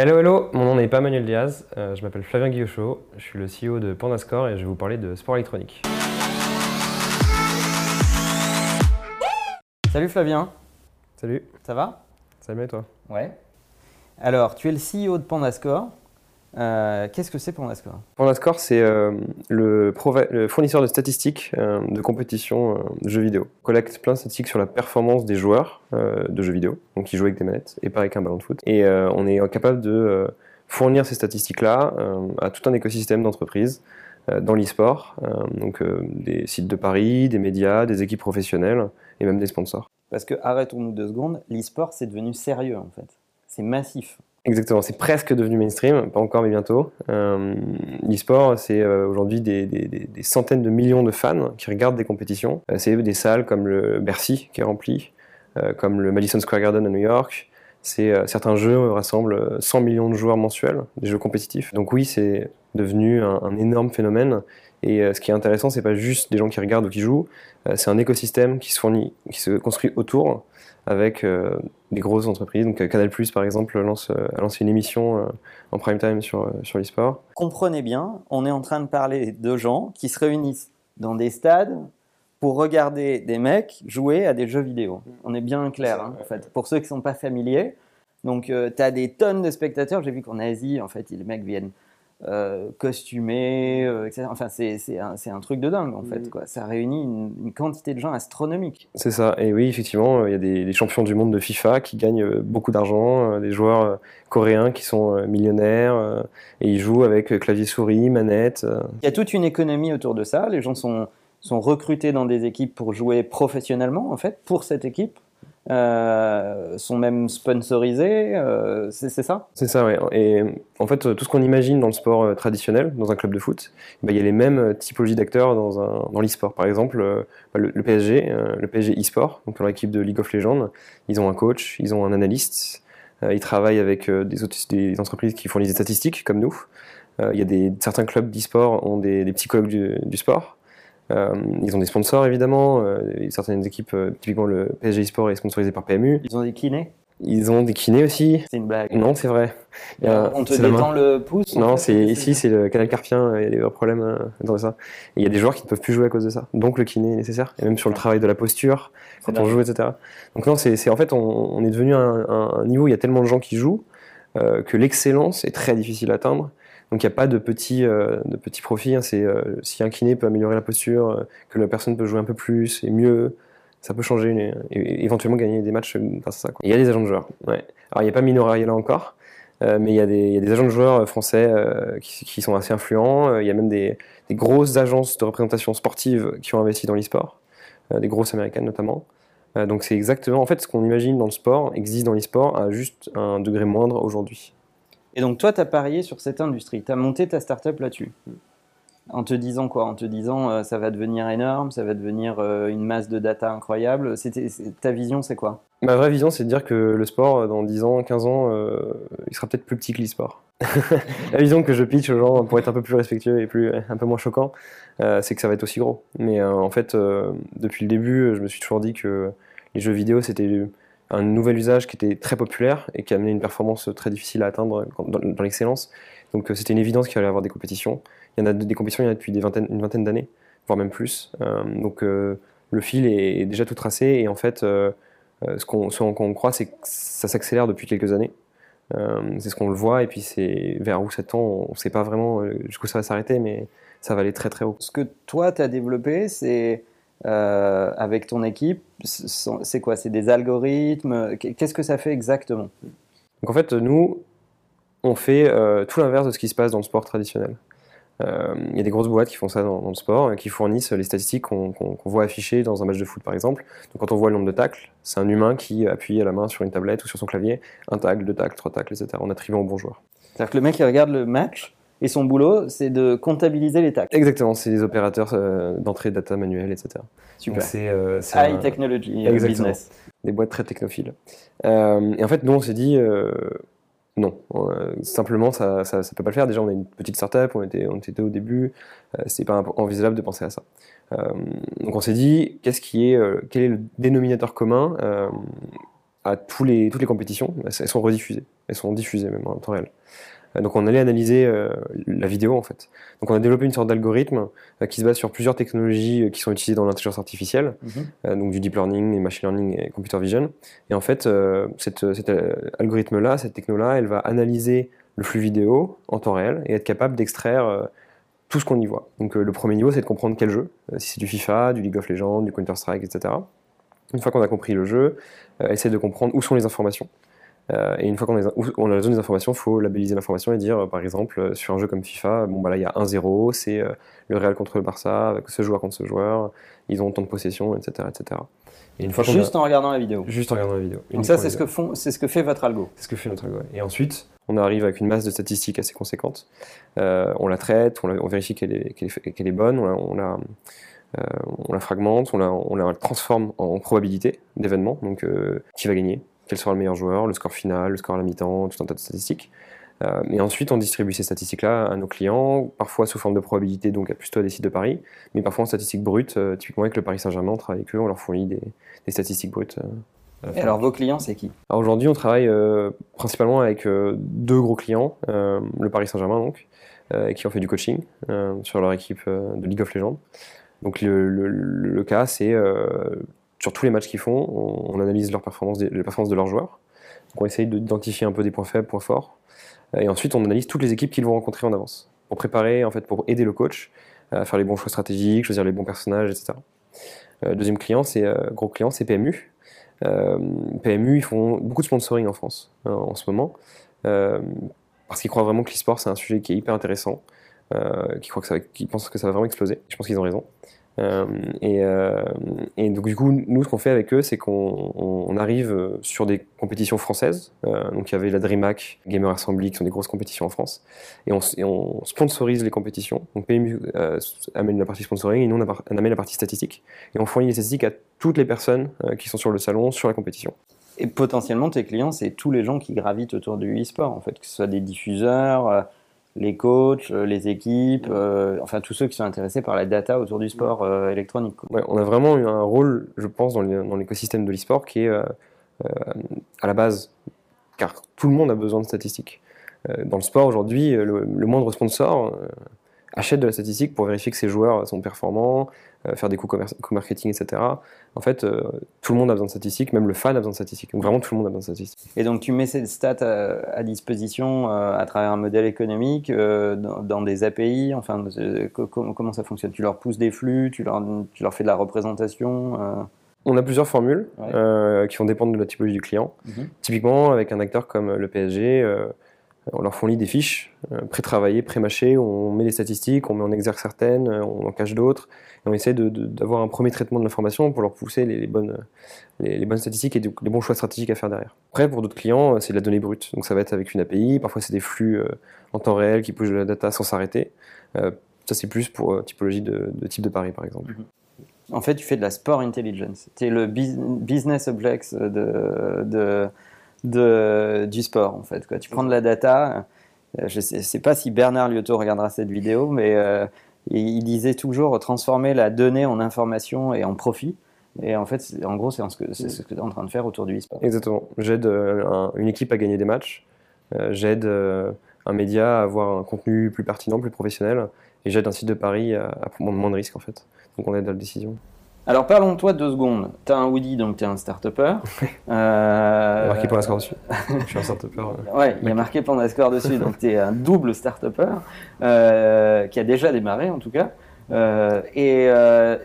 Hello, hello, mon nom n'est pas Manuel Diaz, euh, je m'appelle Flavien Guillochot, je suis le CEO de Pandascore et je vais vous parler de sport électronique. Salut Flavien, Salut, ça va? Ça va et toi? Ouais. Alors, tu es le CEO de Pandascore. Euh, Qu'est-ce que c'est Pandascore Pandascore, c'est euh, le, le fournisseur de statistiques euh, de compétition euh, de jeux vidéo. On collecte plein de statistiques sur la performance des joueurs euh, de jeux vidéo, donc qui jouent avec des manettes et pas avec un ballon de foot. Et euh, on est capable de euh, fournir ces statistiques-là euh, à tout un écosystème d'entreprises euh, dans l'e-sport, euh, donc euh, des sites de paris, des médias, des équipes professionnelles et même des sponsors. Parce que, arrêtons-nous deux secondes, l'e-sport c'est devenu sérieux en fait. C'est massif. Exactement, c'est presque devenu mainstream, pas encore mais bientôt. Euh, L'e-sport, c'est euh, aujourd'hui des, centaines de millions de fans qui regardent des compétitions. Euh, c'est des salles comme le Bercy qui est rempli, euh, comme le Madison Square Garden à New York. C'est certains jeux rassemblent euh, 100 millions de joueurs mensuels, des jeux compétitifs. Donc oui, c'est devenu un, énorme phénomène. Et ce qui est intéressant, c'est pas juste des gens qui regardent ou qui jouent, c'est un écosystème qui se construit autour avec euh, des grosses entreprises. Donc euh, Canal+, par exemple, lance, euh, a lancé une émission euh, en prime time sur, euh, sur l'e-sport. Comprenez bien, on est en train de parler de gens qui se réunissent dans des stades pour regarder des mecs jouer à des jeux vidéo. On est bien clair, hein, en fait. Pour ceux qui ne sont pas familiers, donc tu as des tonnes de spectateurs. J'ai vu qu'en Asie, en fait, les mecs viennent euh, costumés, euh, etc. Enfin, c'est un, un truc de dingue, en fait. Mhm. Quoi. Ça réunit une, une quantité de gens astronomique. C'est ça. Et oui, effectivement, il y a des, des champions du monde de FIFA qui gagnent euh, beaucoup d'argent, des joueurs coréens qui sont millionnaires, et ils jouent avec euh, clavier souris, manette. Il y a toute une économie autour de ça. Les gens sont, sont recrutés dans des équipes pour jouer professionnellement, en fait, pour cette équipe. Euh, sont même sponsorisés. euh, c'est ça? C'est ça, ouais. Et en fait, euh, tout ce qu'on imagine dans le sport traditionnel, dans un club de foot, bah, il y a les mêmes typologies d'acteurs dans, dans l'e-sport. Par exemple, bah, le, PSG, le PSG e-sport, donc leur équipe de League of Legends, ils ont un coach, ils ont un analyste, ils travaillent avec des, entreprises qui fournissent des statistiques, comme nous. Il y a des, certains clubs d'e-sport ont des, des psychologues du sport. Euh, ils ont des sponsors, évidemment. Euh, certaines équipes, euh, typiquement le PSG e-sport est sponsorisé par PMU. Ils ont des kinés? Ils ont des kinés aussi. C'est une blague. Non, c'est vrai. A- on te détend le pouce Non, c'est ici, c'est le canal carpien, il y a des problèmes euh, dans ça. Et il y a des joueurs qui ne peuvent plus jouer à cause de ça. Donc le kiné est nécessaire, et même sur le travail de la posture, quand on joue, etc. Donc non, c'est c'est- en fait, on, on est devenu à un, un- un niveau où il y a tellement de gens qui jouent euh, que l'excellence est très difficile à atteindre. Donc il n'y a pas de petits, euh, de petits profits. hein. C'est euh, si un kiné peut améliorer la posture, euh, que la personne peut jouer un peu plus et mieux, ça peut changer et, et éventuellement gagner des matchs grâce à ça. il y a des agents de joueurs. Ouais. Alors il n'y a pas Mino là encore. Euh, mais il y, a des, il y a des agents de joueurs euh, français euh, qui, qui sont assez influents. Euh, Il y a même des, des grosses agences de représentation sportive qui ont investi dans l'e-sport, euh, des grosses américaines notamment. Euh, donc c'est exactement, en fait, ce qu'on imagine dans le sport existe dans l'e-sport à juste un degré moindre aujourd'hui. Et donc, toi, tu as parié sur cette industrie. Tu as monté ta startup là-dessus. En te disant quoi? En te disant euh, ça va devenir énorme, ça va devenir euh, une masse de data incroyable. Ta vision, c'est quoi? Ma vraie vision, c'est de dire que le sport, euh, dans 10 ans, 15 ans, il sera peut-être plus petit que l'e-sport. la vision que je pitch aux gens pour être un peu plus respectueux et plus, un peu moins choquant, c'est que ça va être aussi gros. Mais en fait, depuis le début, je me suis toujours dit que les jeux vidéo, c'était un nouvel usage qui était très populaire et qui amenait une performance très difficile à atteindre dans, l'excellence. Donc euh, c'était une évidence qu'il allait y avoir des compétitions. Il y en a des compétitions, il y en a depuis une vingtaine d'années, voire même plus. Euh, donc euh, le fil est déjà tout tracé et en fait, ce qu'on ce croit, c'est que ça s'accélère depuis quelques années. C'est ce qu'on le voit et puis c'est vers où ça tend, on ne sait pas vraiment jusqu'où ça va s'arrêter, mais ça va aller très très haut. Ce que toi, tu as développé, c'est euh, avec ton équipe, c'est quoi C'est des algorithmes Qu'est-ce que ça fait exactement? Donc en fait, nous, on fait euh, tout l'inverse de ce qui se passe dans le sport traditionnel. Euh, Il y a des grosses boîtes qui font ça dans, dans le sport, qui fournissent les statistiques qu'on voit affichées dans un match de foot par exemple. Donc quand on voit le nombre de tacles, c'est un humain qui appuie à la main sur une tablette ou sur son clavier, un tacle, deux tacles, trois tacles, etc. en attribuant au bon joueur. C'est-à-dire que le mec, il regarde le match et son boulot, c'est de comptabiliser les tacles. Exactement, c'est des opérateurs euh, d'entrée data manuelle, etc. Super. C'est, euh, c'est un- High technology euh, Exactement. business. des boîtes très technophiles. Euh, et en fait, nous, on s'est dit, non, simplement, ça, ça, ça peut pas le faire. Déjà, on est une petite startup, on était, on était deux au début, c'est pas envisageable de penser à ça. Donc, on s'est dit, qu'est-ce qui est, quel est le dénominateur commun à tous les, toutes les compétitions? Elles sont rediffusées. elles sont diffusées même en temps réel. Euh, donc on allait analyser euh, la vidéo en fait. Donc on a développé une sorte d'algorithme euh, qui se base sur plusieurs technologies qui sont utilisées dans l'intelligence artificielle, Mhm. donc du deep learning, et machine learning et computer vision. Et en fait, cette- cet algorithme-là, cette techno-là, elle va analyser le flux vidéo en temps réel et être capable d'extraire tout ce qu'on y voit. Donc le premier niveau, c'est de comprendre quel jeu, si c'est du FIFA, du League of Legends, du Counter-Strike, etc. Une fois qu'on a compris le jeu, essayer de comprendre où sont les informations. Euh, et une fois qu'on a, on a la zone des informations, il faut labelliser l'information et dire, euh, par exemple, euh, sur un jeu comme FIFA, bon bah là il y a 1-0, c'est le Real contre le Barça, avec ce joueur contre ce joueur, ils ont tant de possession, etc. etc. Et une fois qu'on a- Juste en regardant la vidéo. juste en regardant la vidéo. Donc ça, c'est ce que font, c'est ce que fait votre algo. c'est ce que fait notre algo. Et ensuite, on arrive avec une masse de statistiques assez conséquente. Euh, on la traite, on, la- on vérifie qu'elle est, bonne, on la, on la, euh, on la fragmente, on la, on la transforme en probabilité d'événements. Donc, euh, qui va gagner, quel sera le meilleur joueur, le score final, le score à la mi-temps, tout un tas de statistiques. Euh, et ensuite, on distribue ces statistiques-là à nos clients, parfois sous forme de probabilité, donc à plutôt à des sites de paris, mais parfois en statistiques brutes. euh, typiquement avec le Paris Saint-Germain, on travaille avec eux, on leur fournit des, des statistiques brutes. euh, Et alors, vos clients, c'est qui? Alors aujourd'hui, on travaille euh, principalement avec deux gros clients, le Paris Saint-Germain donc, qui ont fait du coaching sur leur équipe de League of Legends. Donc le, le- le cas, c'est sur tous les matchs qu'ils font, on, analyse leur performance, les performances de leurs joueurs. Donc on essaye d'identifier un peu des points faibles, points forts, Euh, et ensuite on analyse toutes les équipes qu'ils vont rencontrer en avance pour préparer, en fait, pour aider le coach à faire les bons choix stratégiques, choisir les bons personnages, etc. Euh, deuxième client, c'est euh, gros client, c'est PMU. PMU, ils font beaucoup de sponsoring en France hein, en ce moment, parce qu'ils croient vraiment que l'e-sport c'est un sujet qui est hyper intéressant, qu'ils qu'ils pensent que ça va vraiment exploser. Je pense qu'ils ont raison. Euh, et, euh, et donc du coup, nous, ce qu'on fait avec eux, c'est qu'on on- on arrive euh, sur des compétitions françaises. Donc il y avait la DreamHack, Gamer Assembly, qui sont des grosses compétitions en France, et on, sponsorise les compétitions. Donc PMU amène la partie sponsoring, et nous on, amène la partie statistique, et on fournit les statistiques à toutes les personnes qui sont sur le salon, sur la compétition. Et potentiellement, tes clients, c'est tous les gens qui gravitent autour du e-sport, en fait, que ce soit des diffuseurs, les coachs, euh, les équipes, euh, enfin tous ceux qui sont intéressés par la data autour du sport euh, électronique. on a vraiment eu un rôle, je pense, dans l'écosystème de l'e-sport qui est à la base, car tout le monde a besoin de statistiques. Dans le sport aujourd'hui, le, moindre sponsor achète de la statistique pour vérifier que ses joueurs sont performants, faire des coûts co-marketing, etc. En fait, euh, tout le monde a besoin de statistiques, même le fan a besoin de statistiques. Donc vraiment, tout le monde a besoin de statistiques. Et donc tu mets ces stats à, à disposition euh, à travers un modèle économique, euh, dans, dans des API, enfin euh, co- co- comment ça fonctionne? Tu leur pousses des flux, tu leur, tu leur fais de la représentation euh, On a plusieurs formules Ouais. euh, qui vont dépendre de la typologie du client. Mhm. Typiquement, avec un acteur comme le PSG, euh, on leur fournit des fiches euh, pré-travaillées, pré-mâchées, on met des statistiques, on met en exergue certaines, euh, on en cache d'autres, et on essaie d'avoir un premier traitement de l'information pour leur pousser les, bonnes, les, bonnes statistiques et les bons choix stratégiques à faire derrière. Après, pour d'autres clients, euh, c'est de la donnée brute. Donc ça va être avec une API, parfois c'est des flux en temps réel qui pushent de la data sans s'arrêter. Ça, c'est plus pour typologie de, type de pari, par exemple. En fait, tu fais de la sport intelligence. Tu es le bus- business objects de, de, du sport, en fait. Tu prends de la data. euh, Je ne sais, pas si Bernard Liotto regardera cette vidéo, mais euh, il disait toujours transformer la donnée en information et en profit. Et en fait, en gros, c'est ce que, tu es en train de faire autour du e-sport. Exactement. J'aide euh, un- une équipe à gagner des matchs. J'aide un média à avoir un contenu plus pertinent, plus professionnel. Et j'aide un site de Paris à, à prendre moins de risques, en fait. Donc on aide à la décision. Alors, parlons de toi deux secondes. Tu as un Woody, donc tu es un start-upper. Euh, Marqué pour la score dessus. Je suis un start-upper. euh. Ouais, il y a marqué Pandascore dessus, donc tu es un double start-upper euh, qui a déjà démarré en tout cas. Euh, et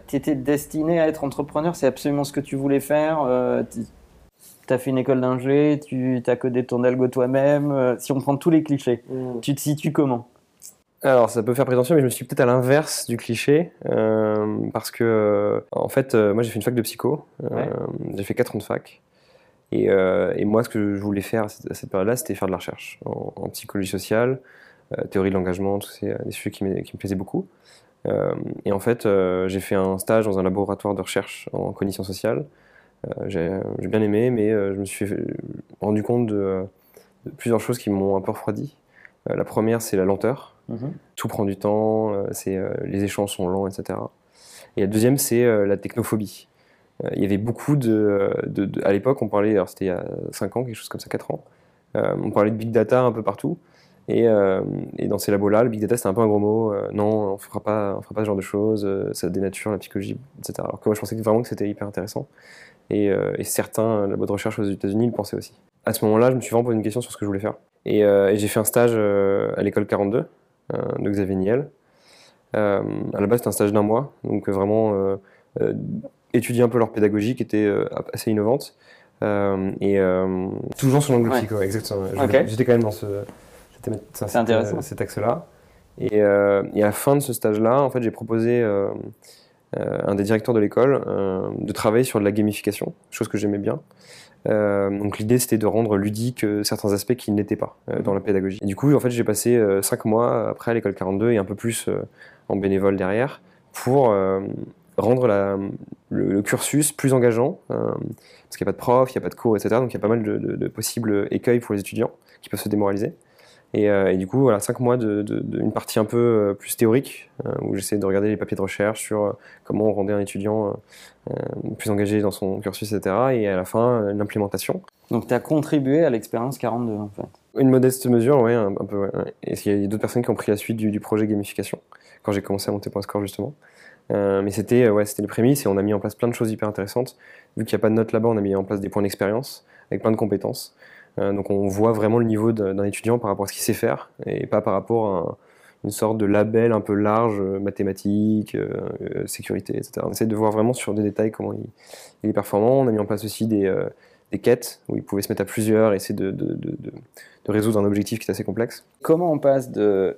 tu étais destiné à être entrepreneur, c'est absolument ce que tu voulais faire. tu as fait une école d'ingé, tu as codé ton algo toi-même. euh, si on prend tous les clichés, tu te situes comment? Alors, ça peut faire prétentieux, mais je me suis peut-être à l'inverse du cliché. euh, parce que, euh, en fait, euh, moi j'ai fait une fac de psycho. euh, Ouais. J'ai fait 4 ans de fac. Et, et moi, ce que je voulais faire à cette, période-là, c'était faire de la recherche en, en psychologie sociale, théorie de l'engagement, tous ces des sujets qui, me- qui me plaisaient beaucoup. Et en fait, j'ai fait un stage dans un laboratoire de recherche en cognition sociale. J'ai bien aimé, mais je me suis rendu compte de, de plusieurs choses qui m'ont un peu refroidi. Euh, la première, c'est la lenteur tout prend du temps, euh, c'est, euh, les échanges sont lents, etc. Et la deuxième, c'est la technophobie. Il y avait beaucoup de, de- de- À l'époque, on parlait, alors c'était il y a 5 ans, quelque chose comme ça, 4 ans, on parlait de big data un peu partout. Et, et dans ces labos-là, le big data, c'était un peu un gros mot. non, on ne fera, pas, on fera pas ce genre de choses, ça dénature la psychologie, etc. Alors que moi, je pensais vraiment que c'était hyper intéressant. Et, et certains labos de recherche aux États-Unis le pensaient aussi. À ce moment-là, je me suis vraiment posé une question sur ce que je voulais faire. Et, et j'ai fait un stage à l'école 42 de Xavier Niel. à la base, c'était un stage d'un mois, donc vraiment étudier un peu leur pédagogie qui était assez innovante. Euh, et euh, toujours sur l'angle psycho, exactement. J'étais quand même dans ce, c'est intéressant. cet axe-là. Et, euh, et, à la fin de ce stage-là, en fait, j'ai proposé à un des directeurs de l'école de travailler sur de la gamification, chose que j'aimais bien. Donc l'idée c'était de rendre ludique certains aspects qui n'étaient pas dans la pédagogie. Du coup, en fait, j'ai passé cinq mois après à l'école 42 et un peu plus en bénévole derrière pour rendre le, cursus plus engageant, euh, parce qu'il n'y a pas de prof, il n'y a pas de cours, etc. Donc il y a pas mal de, possibles écueils pour les étudiants qui peuvent se démoraliser. Et, euh, du coup, voilà, cinq mois d'une partie un peu euh, plus théorique, où j'essaie de regarder les papiers de recherche sur comment on rendait un étudiant plus engagé dans son cursus, etc. Et à la fin, l'implémentation. Donc tu as contribué à l'expérience 42 en fait Une modeste mesure, oui, un, peu. Et il y a d'autres personnes qui ont pris la suite du, du projet gamification, quand j'ai commencé à monter Point Score justement. Euh, mais c'était ouais, les prémices et on a mis en place plein de choses hyper intéressantes. Vu qu'il n'y a pas de notes là-bas, on a mis en place des points d'expérience avec plein de compétences. Euh, donc on voit vraiment le niveau d'un étudiant par rapport à ce qu'il sait faire et pas par rapport à une sorte de label un peu large, euh, mathématiques, sécurité, etc. On essaie de voir vraiment sur des détails comment il, est performant. On a mis en place aussi des, quêtes où il pouvait se mettre à plusieurs et essayer de, résoudre un objectif qui est assez complexe. Comment on passe de,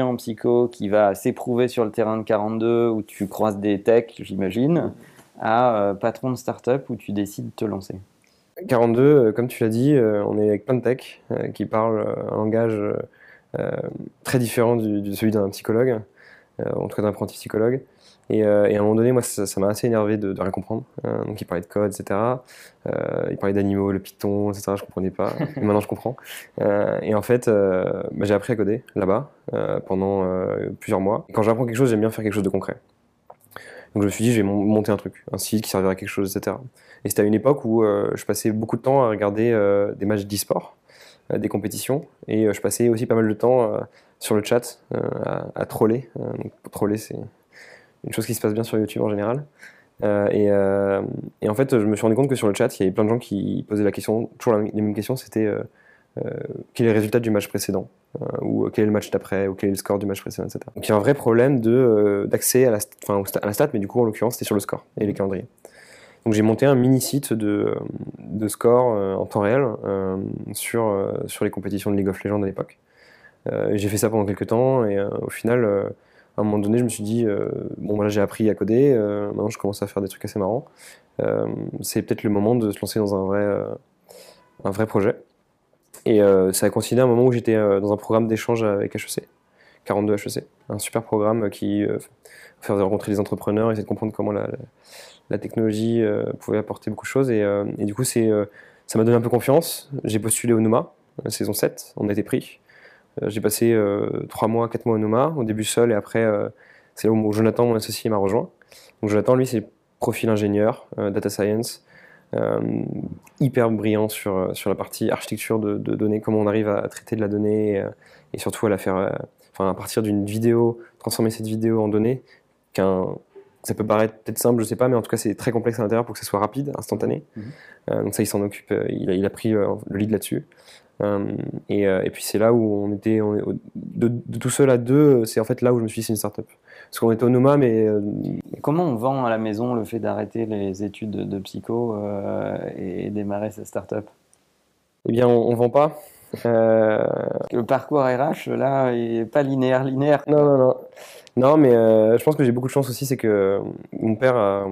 en psycho qui va s'éprouver sur le terrain de 42 où tu croises des techs, j'imagine, à euh, patron de start-up où tu décides de te lancer? 42, euh, comme tu l'as dit, euh, on est avec plein de techs qui parlent un langage très différent de celui d'un psychologue, en tout cas d'un apprenti psychologue. Euh, et, à un moment donné, moi, ça m'a assez énervé de, rien comprendre. Euh, donc, il parlait de code, etc. Euh, il parlait d'animaux, le Python, etc. Je comprenais pas. maintenant, je comprends. et en fait, bah, j'ai appris à coder là-bas pendant plusieurs mois. quand j'apprends quelque chose, j'aime bien faire quelque chose de concret. Donc, je me suis dit, je vais monter un truc, un site qui servira à quelque chose, etc. Et c'était à une époque où je passais beaucoup de temps à regarder des matchs d'e-sport, des compétitions, et je passais aussi pas mal de temps sur le chat à, à, troller. troller, c'est une chose qui se passe bien sur YouTube en général. Euh, euh, et, en fait, je me suis rendu compte que sur le chat, il y avait plein de gens qui posaient la question, toujours les mêmes questions, c'était euh, quel est le résultat du match précédent ou quel est le match d'après, ou quel est le score du match précédent, etc. Donc il y a un vrai problème d'accès à, la, à la stat, mais du coup, en l'occurrence, c'était sur le score et les calendriers. Donc j'ai monté un mini site de, score en temps réel sur, sur les compétitions de League of Legends à l'époque. j'ai fait ça pendant quelques temps et au final à un moment donné, je me suis dit, euh, bon, voilà, j'ai appris à coder, euh, maintenant je commence à faire des trucs assez marrants. Euh, c'est peut-être le moment de se lancer dans un vrai, un vrai projet. Et ça a coïncidé à un moment où j'étais dans un programme d'échange avec HEC, 42 HEC, un super programme qui fait rencontrer des entrepreneurs, essayer de comprendre comment la, la, technologie pouvait apporter beaucoup de choses. Et, du coup, ça m'a donné un peu confiance. J'ai postulé au Numa, saison 7, on a été pris. Euh, j'ai passé euh, trois mois, quatre mois au Noma, au début seul, et après, euh, c'est là où Jonathan, mon associé, m'a rejoint. Donc Jonathan, lui, c'est profil ingénieur, data science, hyper brillant sur, sur la partie architecture de, données, comment on arrive à, traiter de la donnée et, surtout à la faire, enfin à partir d'une vidéo, transformer cette vidéo en données, qu'un ça peut paraître peut-être simple, je sais pas, mais en tout cas c'est très complexe à l'intérieur pour que ça soit rapide, instantané. Mhm. donc ça, il s'en occupe, il a, il, a, pris le lead là-dessus. Euh, euh, et, puis c'est là où on était de, tout seul à deux, c'est en fait là où je me suis dit c'est une startup. Parce qu'on était au Noma, mais. Euh, comment on vend à la maison le fait d'arrêter les études de, psycho et démarrer cette startup? Eh bien, on, ne vend pas. Le parcours RH, là, est pas linéaire, linéaire. Non, non, non. Non, mais je pense que j'ai beaucoup de chance aussi, c'est que mon père a, euh,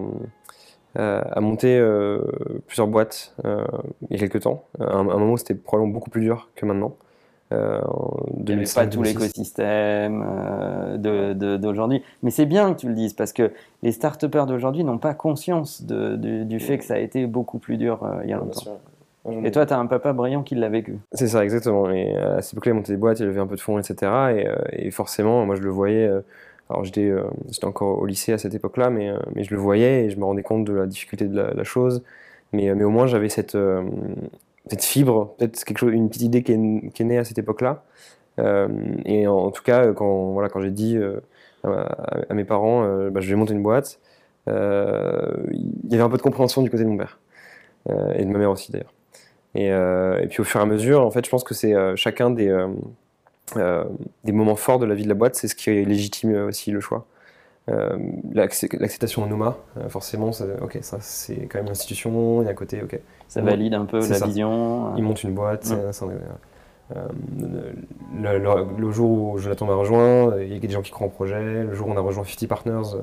à monter euh, plusieurs boîtes euh, il y a quelques temps. À un, moment où c'était probablement beaucoup plus dur que maintenant. Euh, il n'y avait pas tout l'écosystème d'aujourd'hui. Mais c'est bien que tu le dises parce que les start-upers d'aujourd'hui n'ont pas conscience du, fait que ça a été beaucoup plus dur il y a longtemps. Et toi, tu as un papa brillant qui l'a vécu. C'est ça, exactement. Et à cette époque-là, il montait des boîtes, il avait un peu de fonds, etc. Et, et forcément, moi, je le voyais alors euh, j'étais encore au lycée à cette époque-là, mais, euh, mais je le voyais et je me rendais compte de la difficulté de la, chose. Mais, euh, mais au moins j'avais cette, cette fibre, peut-être quelque chose, une petite idée qui est, qui est née à cette époque-là. Et en, tout cas, quand, voilà, quand j'ai dit à, mes parents, bah, je vais monter une boîte, il y avait un peu de compréhension du côté de mon père. Et de ma mère aussi d'ailleurs. Et, et puis au fur et à mesure, en fait, je pense que c'est chacun des, des moments forts de la vie de la boîte, c'est ce qui légitime aussi le choix. Euh, l'acc- L'acceptation de Nouma, euh, forcément, ça, ok, ça c'est quand même une institution, et à côté, ok, Ça valide un peu la ça. vision. il monte une boîte, un- euh, le, le- le jour où Jonathan m'a rejoint, il y a des gens qui croient en projet. Le jour où on a rejoint 50 Partners euh,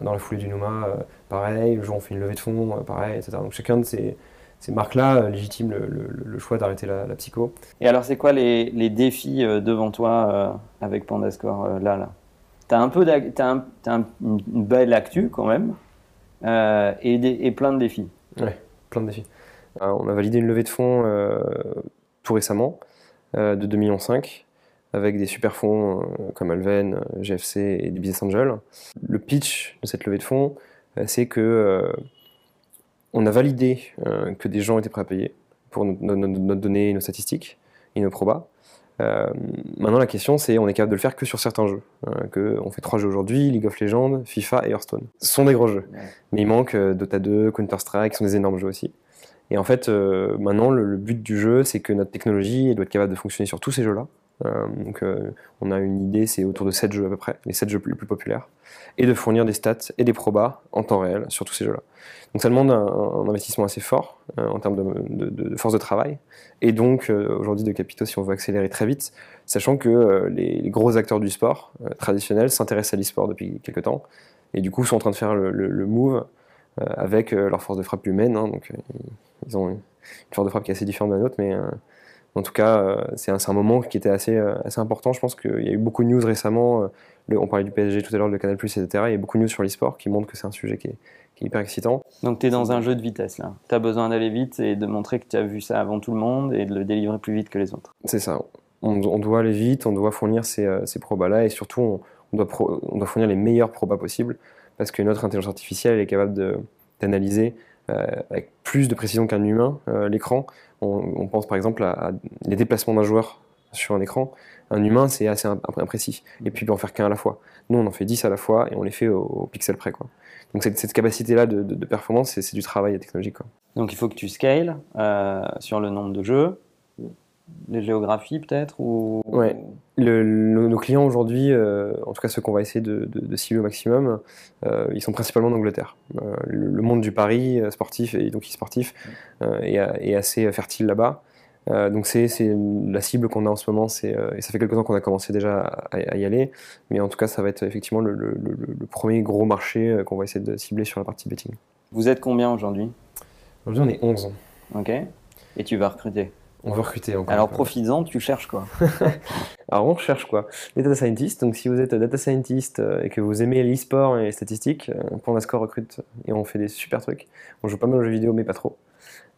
dans la foulée du Nouma, euh, pareil. Le jour où on fait une levée de fonds, euh, pareil, etc. Donc chacun de ces, ces marques-là euh, légitime le, le- le choix d'arrêter la, la psycho. Et alors, c'est quoi les, les défis euh, devant toi euh, avec Pandascore là, là? T'as un peu un- un- une belle actu quand même euh, et, des- et plein de défis. Plein de défis. On a validé une levée de fonds euh, tout récemment euh, de 2,5 millions avec des super fonds comme Alven, GFC et des Business Angels. Le pitch de cette levée de fonds, c'est que on a validé euh, que des gens étaient prêts à payer pour no- no- no- notre données, nos statistiques et nos probas. Euh, maintenant, la question, c'est on est capable de le faire que sur certains jeux. Euh, que on fait trois jeux aujourd'hui League of Legends, FIFA et Hearthstone. Ce sont des gros jeux. Ouais. Mais il manque euh, Dota 2, Counter-Strike, qui sont des énormes jeux aussi. Et en fait, maintenant, le, le but du jeu, c'est que notre technologie doit être capable de fonctionner sur tous ces jeux-là. Euh, donc, euh, on a une idée, c'est autour de 7 jeux à peu près, les 7 jeux les plus populaires, et de fournir des stats et des probas en temps réel sur tous ces jeux-là. Donc, ça demande un, investissement assez fort euh, en termes de, force de travail, et donc aujourd'hui de capitaux si on veut accélérer très vite, sachant que les, gros acteurs du sport traditionnel s'intéressent à l'e-sport depuis quelques temps, et du coup sont en train de faire le, move avec leur force de frappe humaine. hein, donc, ils- ont une, une force de frappe qui est assez différente de la nôtre, mais en tout cas, euh, c'est un, moment qui était assez, euh, assez important. Je pense qu'il y a eu beaucoup de news récemment. euh, le- on parlait du PSG tout à l'heure, de Canal, etc. Il y a beaucoup de news sur l'e-sport qui montrent que c'est un sujet qui est, qui est hyper excitant. Donc, tu es dans un jeu de vitesse là. Tu as besoin d'aller vite et de montrer que tu as vu ça avant tout le monde et de le délivrer plus vite que les autres. C'est ça. On, on doit aller vite, on doit fournir ces, ces probas-là et surtout, on, on doit pro- on doit fournir les meilleurs probas possibles parce que notre intelligence artificielle elle est capable d'analyser avec plus de précision qu'un humain euh, l'écran. On, on pense par exemple à, à les déplacements d'un joueur sur un écran. Un humain, c'est assez imp- imprécis. Et puis, il peut en faire qu'un à la fois. Nous, on en fait 10 à la fois et on les fait au, au pixel près. Quoi. Donc, cette, cette capacité-là de, de- de performance, c'est c'est du travail technologique. Quoi. Donc, il faut que tu scales euh, sur le nombre de jeux, les géographies peut-être ou... Ouais. Le- le- nos clients aujourd'hui, euh, en tout cas ceux qu'on va essayer de, de- de cibler au maximum, euh, ils sont principalement en Angleterre. Euh, le, le monde du pari euh, sportif et donc e-sportif euh, est, est assez fertile là-bas. Euh, donc c'est la cible qu'on a en ce moment, euh, et ça fait quelques temps qu'on a commencé déjà à, à y aller, mais en tout cas ça va être effectivement le, le- le- le premier gros marché qu'on va essayer de cibler sur la partie betting. Vous êtes combien aujourd'hui? Aujourd'hui on est 11, Ok. Et tu vas recruter? On veut recruter encore. Alors profites-en, tu cherches quoi Alors on recherche quoi Les data scientists, donc si vous êtes data scientist euh, et que vous aimez l'e-sport et les statistiques, euh, Pandascore recrute et on fait des super trucs. On joue pas mal aux jeux vidéo mais pas trop.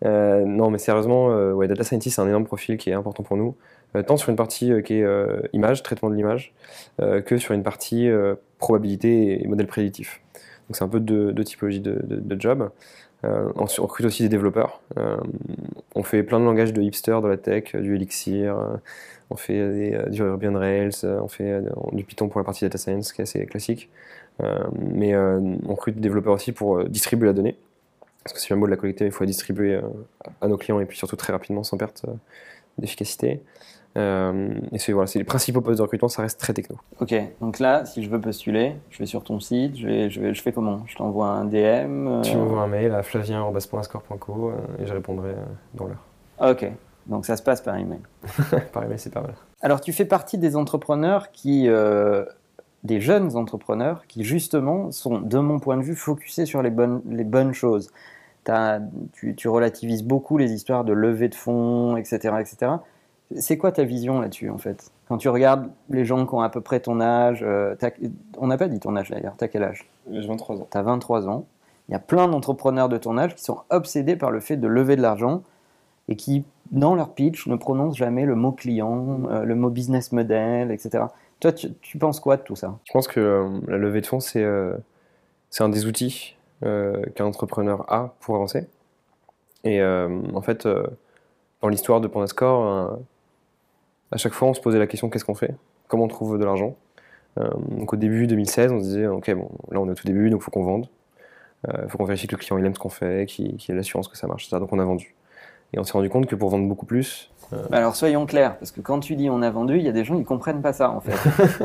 Euh, non mais sérieusement, euh, ouais, data scientist c'est un énorme profil qui est important pour nous, euh, tant sur une partie euh, qui est euh, image, traitement de l'image, euh, que sur une partie euh, probabilité et modèle prédictif. Donc c'est un peu deux, deux typologies de, de, de jobs. Euh, on recrute aussi des développeurs. Euh, on fait plein de langages de hipster dans la tech, euh, du Elixir, on fait du Ruby on Rails, on fait du Python pour la partie data science, qui est assez classique. Mais on recrute des développeurs aussi pour distribuer la donnée. Parce que c'est bien beau de la collecter, il faut la distribuer à nos clients et puis surtout très rapidement, sans perte d'efficacité. Euh, et c'est voilà, les principaux postes de recrutement, ça reste très techno. Ok, donc là, si je veux postuler, je vais sur ton site, je, vais, je, vais, je fais comment? Je t'envoie un DM euh, Tu m'envoies un mail à flavien.score.co euh, et je répondrai euh, dans l'heure. Ok, donc ça se passe par email. Par email, c'est pas mal. Alors tu fais partie des entrepreneurs qui, euh, des jeunes entrepreneurs qui justement sont, de mon point de vue, focusés sur les bonnes, les bonnes choses. Tu, tu relativises beaucoup les histoires de levée de fonds, etc. etc. C'est quoi ta vision là-dessus en fait? Quand tu regardes les gens qui ont à peu près ton âge, euh, t'as- on n'a pas dit ton âge d'ailleurs, t'as quel âge? J'ai 23 ans. tu as 23 ans, il y a plein d'entrepreneurs de ton âge qui sont obsédés par le fait de lever de l'argent et qui, dans leur pitch, ne prononcent jamais le mot client, euh, le mot business model, etc. Toi, tu, tu penses quoi de tout ça? Je pense que euh, la levée de fonds, c'est un des outils qu'un entrepreneur a pour avancer. Et en fait, dans l'histoire de Pandascore, à chaque fois, on se posait la question qu'est-ce qu'on fait? Comment on trouve de l'argent? Euh, Donc au début 2016, on se disait ok, bon, là on est au tout début, donc il faut qu'on vende. Il faut qu'on vérifie que le client il aime ce qu'on fait, qu'il ait l'assurance que ça marche, etc. Donc on a vendu. Et on s'est rendu compte que pour vendre beaucoup plus. Euh, alors soyons clairs, parce que quand tu dis on a vendu, il y a des gens qui ne comprennent pas ça en fait.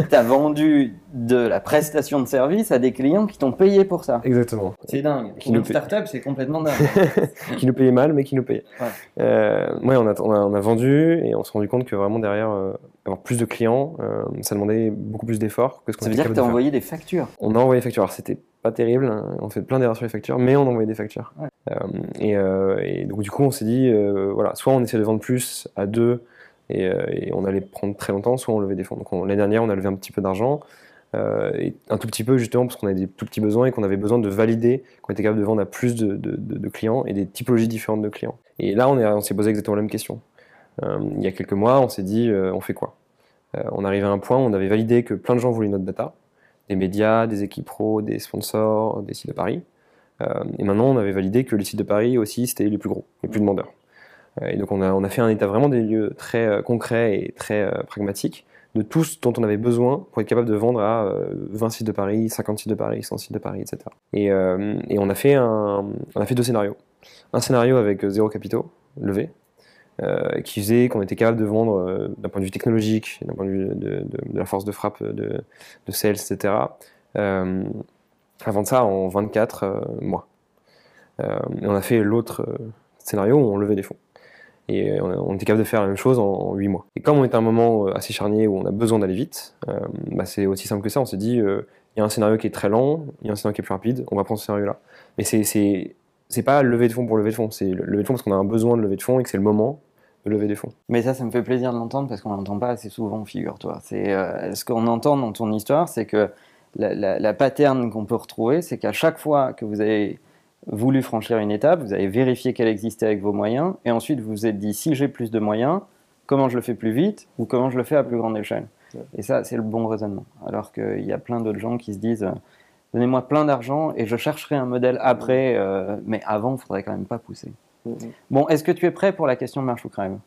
tu as vendu de la prestation de service à des clients qui t'ont payé pour ça. Exactement. C'est dingue. Qui une start-up, c'est complètement dingue. qui nous payaient mal, mais qui nous payaient. Ouais, euh, on, a, on, a, vendu et on s'est rendu compte que vraiment derrière, euh, avoir plus de clients, euh, ça demandait beaucoup plus d'efforts que ce qu'on Ça veut dire que tu as envoyé des factures On a envoyé des factures. Alors c'était pas terrible, hein. on fait plein d'erreurs sur les factures, mais on a envoyé des factures. Euh, euh, et, donc du coup on s'est dit, euh, voilà, soit on essaie de vendre plus à deux et, on allait prendre très longtemps, soit on levait des fonds. Donc l'année dernière on a levé un petit peu d'argent, et un tout petit peu justement parce qu'on avait des tout petits besoins et qu'on avait besoin de valider qu'on était capable de vendre à plus de, clients et des typologies différentes de clients. Et là on, on s'est posé exactement la même question. il y a quelques mois on s'est dit, on fait quoi? On arrivait à un point où on avait validé que plein de gens voulaient notre data des médias, des équipes pro, des sponsors, des sites de Paris. Euh, et maintenant, on avait validé que les sites de Paris aussi, c'était les plus gros, les plus demandeurs. Euh, et donc, on a, on a fait un état vraiment des lieux très euh, concrets et très pragmatiques de tout ce dont on avait besoin pour être capable de vendre à 20 sites de Paris, 50 sites de Paris, 100 sites de Paris, etc. Et, et on, a fait un, on a fait deux scénarios. Un scénario avec zéro capitaux levé, euh, qui faisait qu'on était capable de vendre euh, d'un point de vue technologique, d'un point de vue de, la force de frappe de, de sales, etc. Euh, avant ça en 24 mois. et on a fait l'autre scénario où on levait des fonds. Et on, était capable de faire la même chose en, 8 mois. Et comme on était à un moment assez charnier où on a besoin d'aller vite, bah c'est aussi simple que ça. On s'est dit, il y a un scénario qui est très lent, il y a un scénario qui est plus rapide, on va prendre ce scénario-là. Mais c'est c'est pas lever de fonds pour lever de fonds, c'est lever de fonds parce qu'on a un besoin de lever de fonds et que c'est le moment de lever des fonds. Mais ça, ça me fait plaisir de l'entendre parce qu'on l'entend pas assez souvent, figure-toi. C'est euh, ce qu'on entend dans ton histoire, c'est que la, la, pattern qu'on peut retrouver, c'est qu'à chaque fois que vous avez voulu franchir une étape, vous avez vérifié qu'elle existait avec vos moyens, et ensuite vous vous êtes dit si j'ai plus de moyens, comment je le fais plus vite ou comment je le fais à plus grande échelle? Et ça, c'est le bon raisonnement. Alors qu'il y a plein d'autres gens qui se disent donnez-moi plein d'argent et je chercherai un modèle après, euh, mais avant, il ne faudrait quand même pas pousser. Mm-hmm. Bon, est-ce que tu es prêt pour la question marche ou crève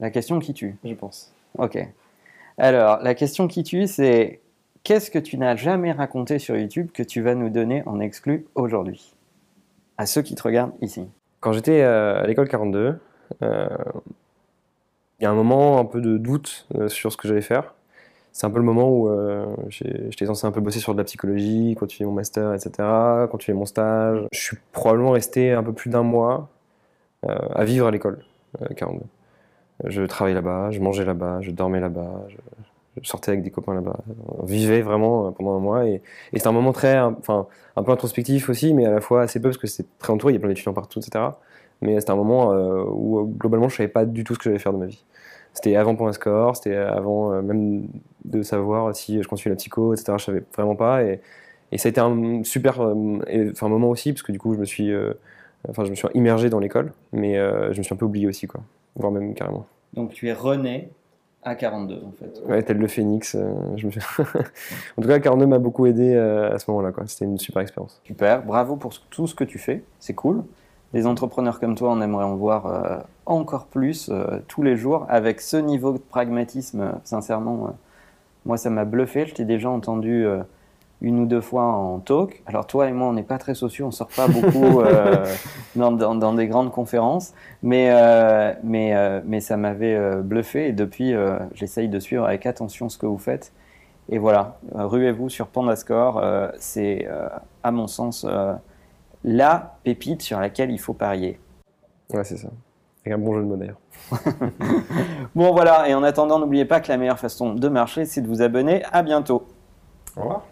La question qui tue Je pense. Ok. Alors, la question qui tue, c'est qu'est-ce que tu n'as jamais raconté sur YouTube que tu vas nous donner en exclu aujourd'hui? À ceux qui te regardent ici. Quand j'étais euh, à l'école 42, euh, il y a un moment un peu de doute sur ce que j'allais faire c'est un peu le moment où euh, j'étais censé un peu bosser sur de la psychologie, continuer mon master, etc., continuer mon stage. Je suis probablement resté un peu plus d'un mois euh, à vivre à l'école, 42. Euh, je travaillais là-bas, je mangeais là-bas, je dormais là-bas, je, sortais avec des copains là-bas. On vivait vraiment pendant un mois et, c'était un moment très, enfin, un peu introspectif aussi, mais à la fois assez peu parce que c'était très entouré, il y a plein d'étudiants partout, etc. Mais c'était un moment où globalement je savais pas du tout ce que j'allais faire de ma vie. C'était avant Point Score, c'était avant euh, même de savoir si je continue la psycho, etc. Je savais vraiment pas. Et, et ça a été un super euh, enfin, moment aussi, parce que du coup, je me suis, euh, enfin, je me suis immergé dans l'école, mais je me suis un peu oublié aussi, quoi, voire même carrément. Donc tu es rené à 42 en fait. Ouais, tel le phénix. je me en tout cas, 42 m'a beaucoup aidé à ce moment-là. C'était une super expérience. Super, bravo pour tout ce que tu fais, c'est cool des entrepreneurs comme toi, on aimerait en voir euh, encore plus euh, tous les jours avec ce niveau de pragmatisme. Euh, sincèrement, moi, ça m'a bluffé. Je t'ai déjà entendu une ou deux fois en talk. Alors toi et moi, on n'est pas très sociaux, on sort pas beaucoup dans, dans, des grandes conférences, mais, mais, mais ça m'avait bluffé et depuis, j'essaye de suivre avec attention ce que vous faites. Et voilà, ruez-vous sur Pandascore, c'est à mon sens la pépite sur laquelle il faut parier. Ouais, c'est ça. Avec un bon jeu de mots d'ailleurs. bon, voilà. Et en attendant, n'oubliez pas que la meilleure façon de marcher, c'est de vous abonner. À bientôt. Au revoir.